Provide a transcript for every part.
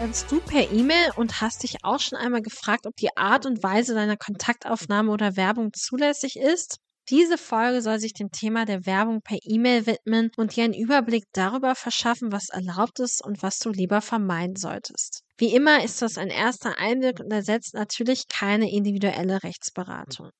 Lernst du per E-Mail und hast dich auch schon einmal gefragt, ob die Art und Weise deiner Kontaktaufnahme oder Werbung zulässig ist? Diese Folge soll sich dem Thema der Werbung per E-Mail widmen und dir einen Überblick darüber verschaffen, was erlaubt ist und was du lieber vermeiden solltest. Wie immer ist das ein erster Einblick und ersetzt natürlich keine individuelle Rechtsberatung.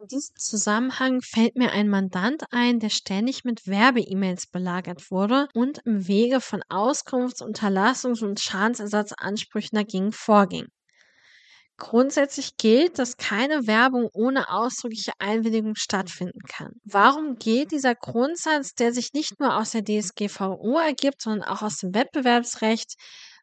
In diesem Zusammenhang fällt mir ein Mandant ein, der ständig mit Werbe-E-Mails belagert wurde und im Wege von Auskunfts-, Unterlassungs- und Schadensersatzansprüchen dagegen vorging. Grundsätzlich gilt, dass keine Werbung ohne ausdrückliche Einwilligung stattfinden kann. Warum gilt dieser Grundsatz, der sich nicht nur aus der DSGVO ergibt, sondern auch aus dem Wettbewerbsrecht,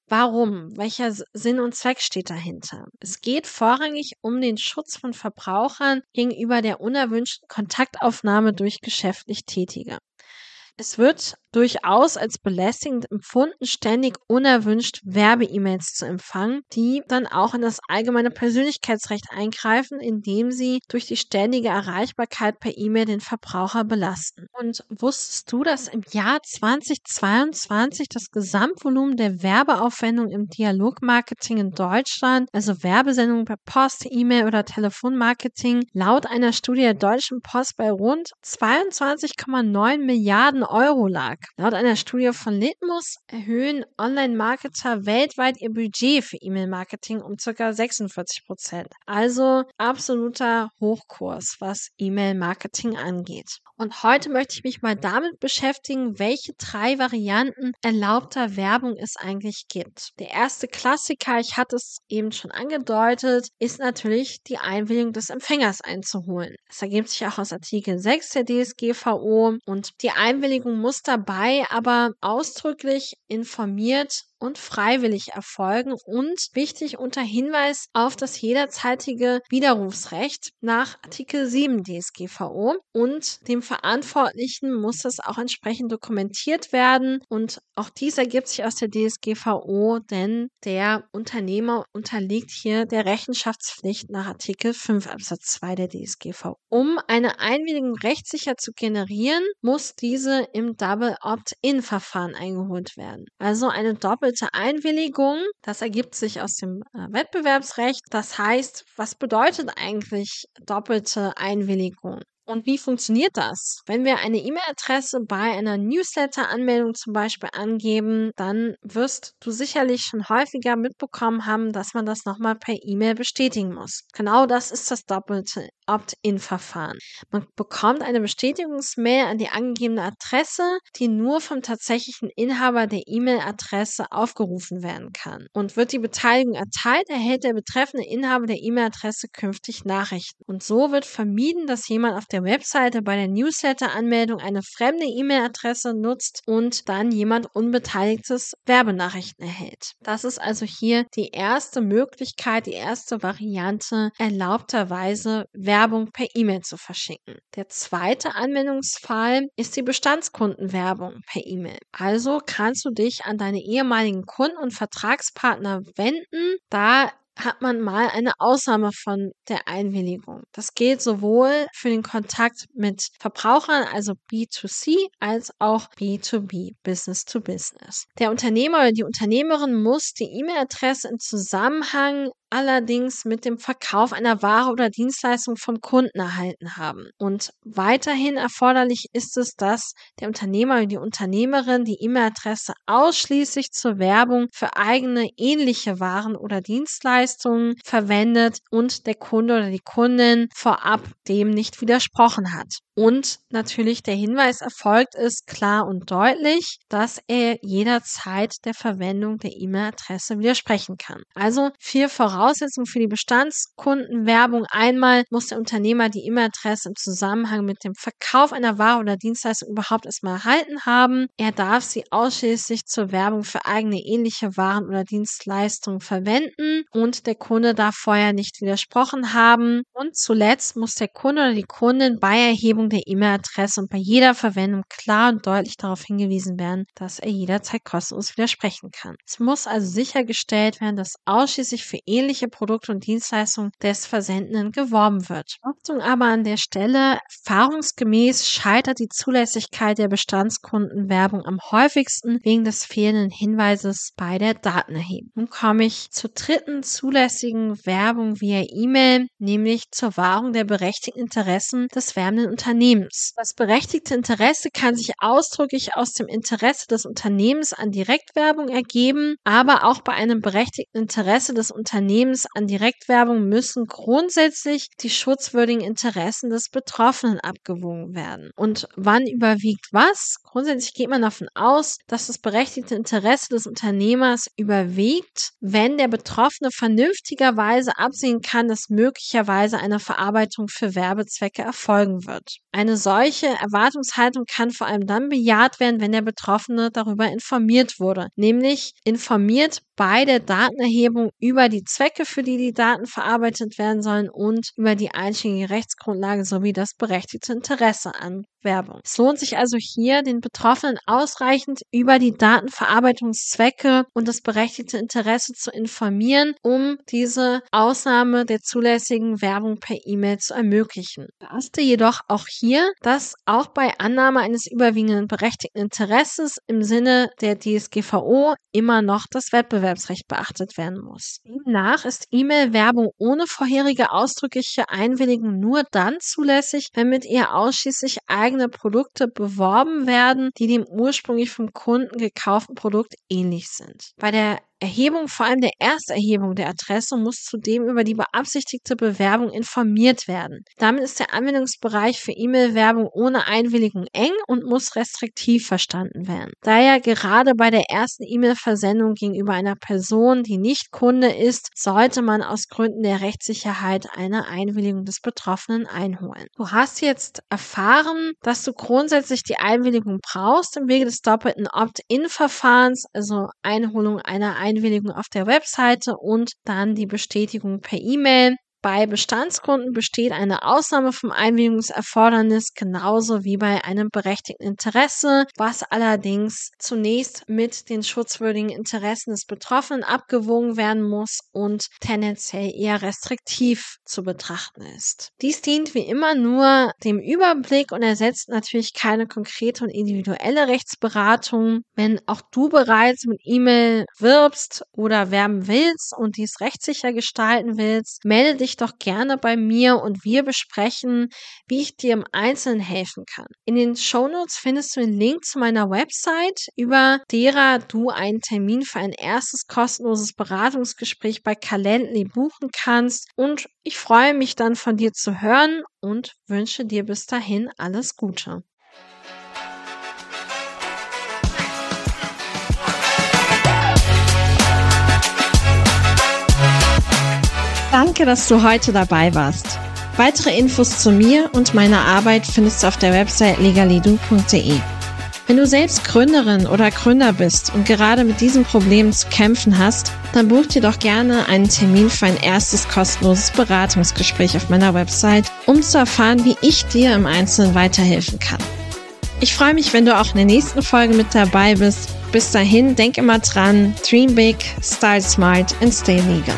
Warum? Welcher Sinn und Zweck steht dahinter? Es geht vorrangig um den Schutz von Verbrauchern gegenüber der unerwünschten Kontaktaufnahme durch geschäftlich Tätige. Es wird durchaus als belästigend empfunden, ständig unerwünscht Werbe-E-Mails zu empfangen, die dann auch in das allgemeine Persönlichkeitsrecht eingreifen, indem sie durch die ständige Erreichbarkeit per E-Mail den Verbraucher belasten. Und wusstest du, dass im Jahr 2022 das Gesamtvolumen der Werbeaufwendung im Dialogmarketing in Deutschland, also Werbesendungen per Post, E-Mail oder Telefonmarketing, laut einer Studie der Deutschen Post bei rund 22,9 Milliarden Euro lag? Laut einer Studie von Litmus erhöhen Online-Marketer weltweit ihr Budget für E-Mail-Marketing um ca. 46 Prozent. Also absoluter Hochkurs, was E-Mail-Marketing angeht. Und heute möchte ich mich mal damit beschäftigen, welche drei Varianten erlaubter Werbung es eigentlich gibt. Der erste Klassiker, ich hatte es eben schon angedeutet, ist natürlich die Einwilligung des Empfängers einzuholen. Das ergibt sich auch aus Artikel 6 der DSGVO und die Einwilligung muss dabei aber ausdrücklich informiert und freiwillig erfolgen und wichtig unter Hinweis auf das jederzeitige Widerrufsrecht nach Artikel 7 DSGVO und dem Verantwortlichen muss das auch entsprechend dokumentiert werden und auch dies ergibt sich aus der DSGVO, denn der Unternehmer unterliegt hier der Rechenschaftspflicht nach Artikel 5 Absatz 2 der DSGVO. Um eine Einwilligung rechtssicher zu generieren, muss diese im Double Opt-in Verfahren eingeholt werden. Also eine doppelte doppelte Einwilligung. Das ergibt sich aus dem äh, Wettbewerbsrecht. Das heißt, was bedeutet eigentlich doppelte Einwilligung? Und wie funktioniert das? Wenn wir eine E-Mail-Adresse bei einer Newsletter-Anmeldung zum Beispiel angeben, dann wirst du sicherlich schon häufiger mitbekommen haben, dass man das nochmal per E-Mail bestätigen muss. Genau das ist das doppelte Opt-in-Verfahren. Man bekommt eine Bestätigungsmail an die angegebene Adresse, die nur vom tatsächlichen Inhaber der E-Mail-Adresse aufgerufen werden kann. Und wird die Beteiligung erteilt, erhält der betreffende Inhaber der E-Mail-Adresse künftig Nachrichten. Und so wird vermieden, dass jemand auf der Webseite bei der Newsletter-Anmeldung eine fremde E-Mail-Adresse nutzt und dann jemand Unbeteiligtes Werbenachrichten erhält. Das ist also hier die erste Möglichkeit, die erste Variante erlaubterweise Werbung per E-Mail zu verschicken. Der zweite Anwendungsfall ist die Bestandskundenwerbung per E-Mail. Also kannst du dich an deine ehemaligen Kunden und Vertragspartner wenden. Da hat man mal eine Ausnahme von der Einwilligung. Das gilt sowohl für den Kontakt mit Verbrauchern, also B2C, als auch B2B, Business to Business. Der Unternehmer oder die Unternehmerin muss die E-Mail-Adresse im Zusammenhang allerdings mit dem Verkauf einer Ware oder Dienstleistung vom Kunden erhalten haben. Und weiterhin erforderlich ist es, dass der Unternehmer oder die Unternehmerin die E-Mail-Adresse ausschließlich zur Werbung für eigene ähnliche Waren oder Dienstleistungen verwendet und der Kunde oder die Kundin vorab dem nicht widersprochen hat. Und natürlich der Hinweis erfolgt ist klar und deutlich, dass er jederzeit der Verwendung der E-Mail-Adresse widersprechen kann. Also vier Voraussetzungen für die Bestandskundenwerbung. Einmal muss der Unternehmer die E-Mail-Adresse im Zusammenhang mit dem Verkauf einer Ware oder Dienstleistung überhaupt erstmal erhalten haben. Er darf sie ausschließlich zur Werbung für eigene ähnliche Waren oder Dienstleistungen verwenden und der Kunde darf vorher nicht widersprochen haben. Und zuletzt muss der Kunde oder die Kundin bei Erhebung der E-Mail-Adresse und bei jeder Verwendung klar und deutlich darauf hingewiesen werden, dass er jederzeit kostenlos widersprechen kann. Es muss also sichergestellt werden, dass ausschließlich für ähnliche Produkte und Dienstleistungen des Versendenden geworben wird. Achtung aber an der Stelle, erfahrungsgemäß scheitert die Zulässigkeit der Bestandskundenwerbung am häufigsten wegen des fehlenden Hinweises bei der Datenerhebung. Nun komme ich zur dritten zulässigen Werbung via E-Mail, nämlich zur Wahrung der berechtigten Interessen des werbenden Unternehmens. Das berechtigte Interesse kann sich ausdrücklich aus dem Interesse des Unternehmens an Direktwerbung ergeben, aber auch bei einem berechtigten Interesse des Unternehmens an Direktwerbung müssen grundsätzlich die schutzwürdigen Interessen des Betroffenen abgewogen werden. Und wann überwiegt was? Grundsätzlich geht man davon aus, dass das berechtigte Interesse des Unternehmers überwiegt, wenn der Betroffene vernünftigerweise absehen kann, dass möglicherweise eine Verarbeitung für Werbezwecke erfolgen wird. Eine solche Erwartungshaltung kann vor allem dann bejaht werden, wenn der Betroffene darüber informiert wurde, nämlich informiert bei der Datenerhebung über die Zwecke, für die die Daten verarbeitet werden sollen und über die einschlägige Rechtsgrundlage sowie das berechtigte Interesse an Werbung. Es lohnt sich also hier, den Betroffenen ausreichend über die Datenverarbeitungszwecke und das berechtigte Interesse zu informieren, um diese Ausnahme der zulässigen Werbung per E-Mail zu ermöglichen. Beachte jedoch auch hier, dass auch bei Annahme eines überwiegenden berechtigten Interesses im Sinne der DSGVO immer noch das Wettbewerbsrecht beachtet werden muss. Demnach ist E-Mail-Werbung ohne vorherige ausdrückliche Einwilligung nur dann zulässig, wenn mit ihr ausschließlich eigene eigene Produkte beworben werden, die dem ursprünglich vom Kunden gekauften Produkt ähnlich sind. Bei der Erhebung, vor allem der Ersterhebung der Adresse, muss zudem über die beabsichtigte Bewerbung informiert werden. Damit ist der Anwendungsbereich für E-Mail-Werbung ohne Einwilligung eng und muss restriktiv verstanden werden. Daher gerade bei der ersten E-Mail-Versendung gegenüber einer Person, die nicht Kunde ist, sollte man aus Gründen der Rechtssicherheit eine Einwilligung des Betroffenen einholen. Du hast jetzt erfahren, dass du grundsätzlich die Einwilligung brauchst im Wege des doppelten Opt-in-Verfahrens, also Einholung einer Einwilligung auf der Webseite und dann die Bestätigung per E-Mail. Bei Bestandskunden besteht eine Ausnahme vom Einwilligungserfordernis genauso wie bei einem berechtigten Interesse, was allerdings zunächst mit den schutzwürdigen Interessen des Betroffenen abgewogen werden muss und tendenziell eher restriktiv zu betrachten ist. Dies dient wie immer nur dem Überblick und ersetzt natürlich keine konkrete und individuelle Rechtsberatung. Wenn auch du bereits mit E-Mail wirbst oder werben willst und dies rechtssicher gestalten willst, melde dich dich doch gerne bei mir und wir besprechen, wie ich dir im Einzelnen helfen kann. In den Shownotes findest du den Link zu meiner Website, über derer du einen Termin für ein erstes kostenloses Beratungsgespräch bei Calendly buchen kannst und ich freue mich dann von dir zu hören und wünsche dir bis dahin alles Gute. Danke, dass du heute dabei warst. Weitere Infos zu mir und meiner Arbeit findest du auf der Website legalidu.de. Wenn du selbst Gründerin oder Gründer bist und gerade mit diesem Problem zu kämpfen hast, dann buch dir doch gerne einen Termin für ein erstes kostenloses Beratungsgespräch auf meiner Website, um zu erfahren, wie ich dir im Einzelnen weiterhelfen kann. Ich freue mich, wenn du auch in der nächsten Folge mit dabei bist. Bis dahin, denk immer dran, dream big, style smart and stay legal.